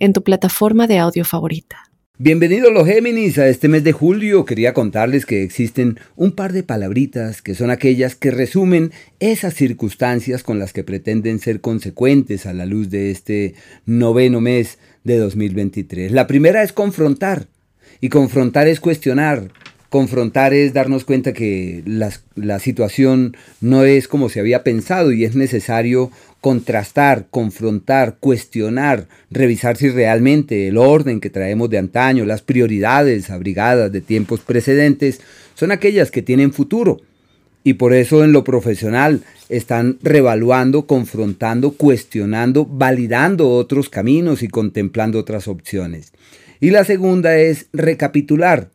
en tu plataforma de audio favorita. Bienvenidos los Géminis a este mes de julio. Quería contarles que existen un par de palabritas que son aquellas que resumen esas circunstancias con las que pretenden ser consecuentes a la luz de este noveno mes de 2023. La primera es confrontar. Y confrontar es cuestionar, Confrontar es darnos cuenta que la, situación no es como se había pensado y es necesario contrastar, confrontar, cuestionar, revisar si realmente el orden que traemos de antaño, las prioridades abrigadas de tiempos precedentes, son aquellas que tienen futuro. Y por eso en lo profesional están revaluando, confrontando, cuestionando, validando otros caminos y contemplando otras opciones. Y la segunda es recapitular,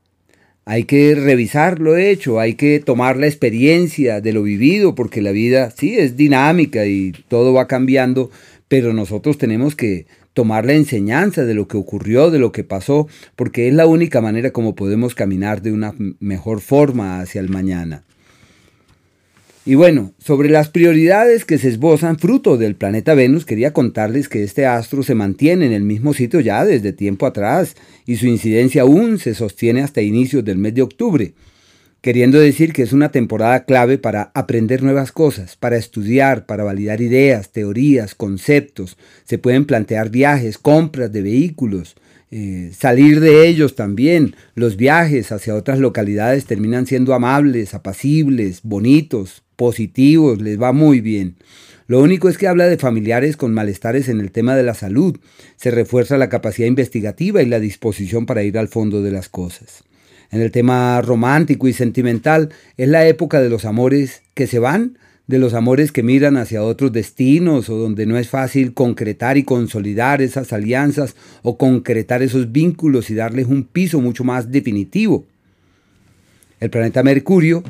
hay que revisar lo hecho, hay que tomar la experiencia de lo vivido, porque la vida sí es dinámica y todo va cambiando, pero nosotros tenemos que tomar la enseñanza de lo que ocurrió, de lo que pasó, porque es la única manera como podemos caminar de una mejor forma hacia el mañana. Y bueno, sobre las prioridades que se esbozan fruto del planeta Venus, quería contarles que este astro se mantiene en el mismo sitio ya desde tiempo atrás y su incidencia aún se sostiene hasta inicios del mes de octubre, queriendo decir que es una temporada clave para aprender nuevas cosas, para estudiar, para validar ideas, teorías, conceptos. Se pueden plantear viajes, compras de vehículos, eh, salir de ellos también. Los viajes hacia otras localidades terminan siendo amables, apacibles, bonitos, positivos, les va muy bien. Lo único es que habla de familiares con malestares en el tema de la salud. Se refuerza la capacidad investigativa y la disposición para ir al fondo de las cosas. En el tema romántico y sentimental es la época de los amores que se van, de los amores que miran hacia otros destinos o donde no es fácil concretar y consolidar esas alianzas o concretar esos vínculos y darles un piso mucho más definitivo. El planeta Mercurio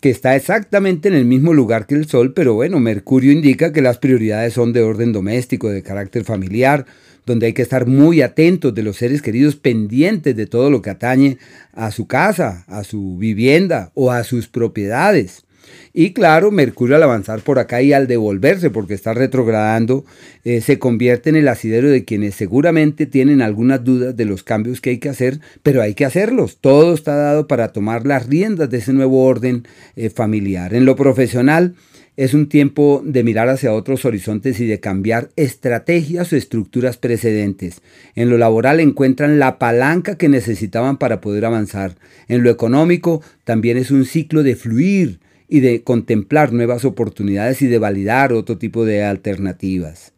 que está exactamente en el mismo lugar que el Sol, pero bueno, Mercurio indica que las prioridades son de orden doméstico, de carácter familiar, donde hay que estar muy atentos de los seres queridos, pendientes de todo lo que atañe a su casa, a su vivienda o a sus propiedades. Y claro, Mercurio al avanzar por acá y al devolverse, porque está retrogradando, eh, se convierte en el asidero de quienes seguramente tienen algunas dudas de los cambios que hay que hacer, pero hay que hacerlos. Todo está dado para tomar las riendas de ese nuevo orden eh, familiar. En lo profesional, es un tiempo de mirar hacia otros horizontes y de cambiar estrategias o estructuras precedentes. En lo laboral encuentran la palanca que necesitaban para poder avanzar. En lo económico también es un ciclo de fluir, y de contemplar nuevas oportunidades y de validar otro tipo de alternativas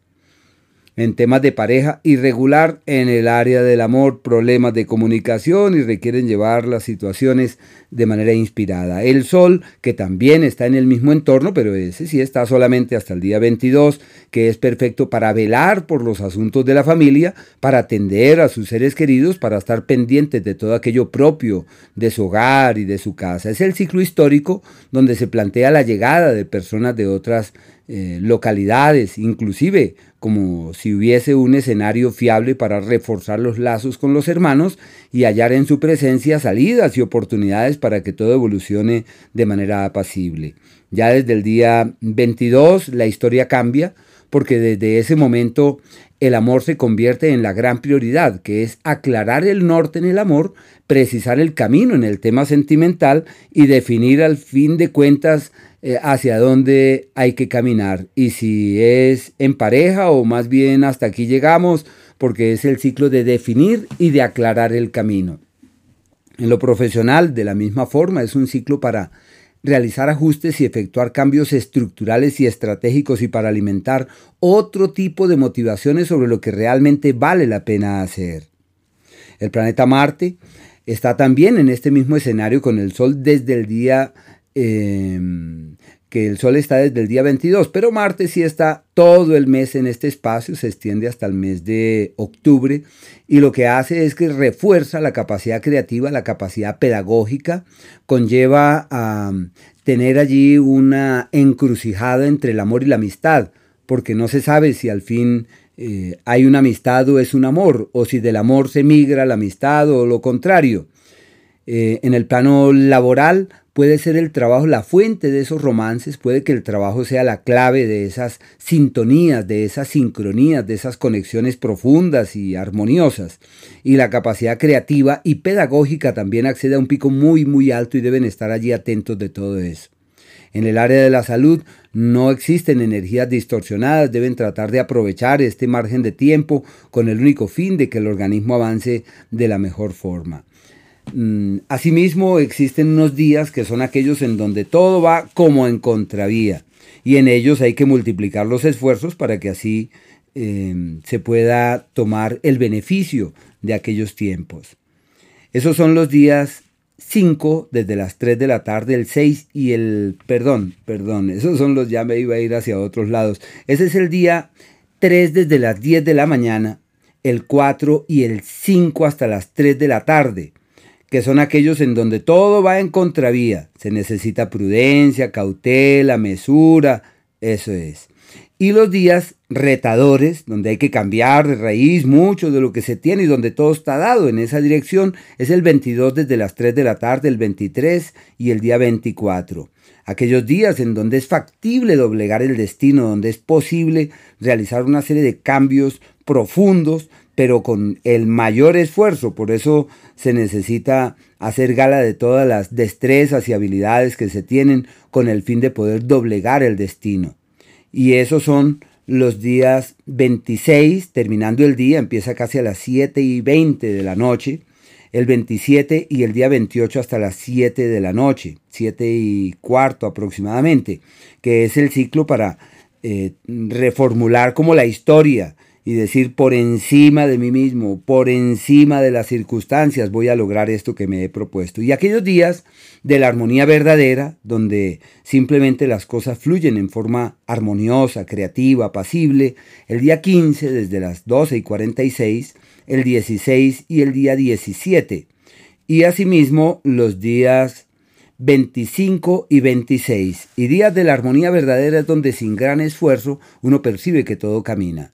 en temas de pareja irregular en el área del amor, problemas de comunicación y requieren llevar las situaciones de manera inspirada. El Sol, que también está en el mismo entorno, pero ese sí está solamente hasta el día 22, que es perfecto para velar por los asuntos de la familia, para atender a sus seres queridos, para estar pendientes de todo aquello propio de su hogar y de su casa. Es el ciclo histórico donde se plantea la llegada de personas de otras eh, localidades, inclusive como si hubiese un escenario fiable para reforzar los lazos con los hermanos y hallar en su presencia salidas y oportunidades para que todo evolucione de manera apacible. Ya desde el día 22 la historia cambia porque desde ese momento el amor se convierte en la gran prioridad, que es aclarar el norte en el amor, precisar el camino en el tema sentimental y definir al fin de cuentas eh, hacia dónde hay que caminar y si es en pareja o más bien hasta aquí llegamos, porque es el ciclo de definir y de aclarar el camino. En lo profesional, de la misma forma, es un ciclo para realizar ajustes y efectuar cambios estructurales y estratégicos y para alimentar otro tipo de motivaciones sobre lo que realmente vale la pena hacer. El planeta Marte está también en este mismo escenario con el Sol desde el día Em, que el Sol está desde el día 22, pero Marte sí está todo el mes en este espacio, se extiende hasta el mes de octubre y lo que hace es que refuerza la capacidad creativa, la capacidad pedagógica, conlleva a tener allí una encrucijada entre el amor y la amistad, porque no se sabe si al fin eh, hay una amistad o es un amor, o si del amor se migra la amistad o lo contrario. Eh, en el plano laboral puede ser el trabajo la fuente de esos romances, puede que el trabajo sea la clave de esas sintonías, de esas sincronías, de esas conexiones profundas y armoniosas. Y la capacidad creativa y pedagógica también accede a un pico muy muy alto y deben estar allí atentos de todo eso. En el área de la salud no existen energías distorsionadas, deben tratar de aprovechar este margen de tiempo con el único fin de que el organismo avance de la mejor forma. Mm, asimismo, existen unos días que son aquellos en donde todo va como en contravía y en ellos hay que multiplicar los esfuerzos para que así em, se pueda tomar el beneficio de aquellos tiempos. Esos son los días 5 desde las 3 de la tarde, el 6 y el, perdón, perdón, esos son los, ya me iba a ir hacia otros lados. Ese es el día 3 desde las 10 de la mañana, el 4 y el 5 hasta las 3 de la tarde que son aquellos en donde todo va en contravía. Se necesita prudencia, cautela, mesura, eso es. Y los días retadores, donde hay que cambiar de raíz mucho de lo que se tiene y donde todo está dado en esa dirección, es el 22 desde las 3 de la tarde, el 23 y el día 24. Aquellos días en donde es factible doblegar el destino, donde es posible realizar una serie de cambios profundos pero con el mayor esfuerzo. Por eso se necesita hacer gala de todas las destrezas y habilidades que se tienen con el fin de poder doblegar el destino. Y esos son los días 26, terminando el día, empieza casi a las 7 y 20 de la noche, el 27 y el día 28 hasta las 7 de la noche, 7 y cuarto aproximadamente, que es el ciclo para eh, reformular como la historia y decir por encima de mí mismo, por encima de las circunstancias, voy a lograr esto que me he propuesto. Y aquellos días de la armonía verdadera, donde simplemente las cosas fluyen en forma armoniosa, creativa, apacible, el día 15 desde las 12 y 46, el 16 y el día 17. Y asimismo los días 25 y 26. Y días de la armonía verdadera es donde sin gran esfuerzo uno percibe que todo camina.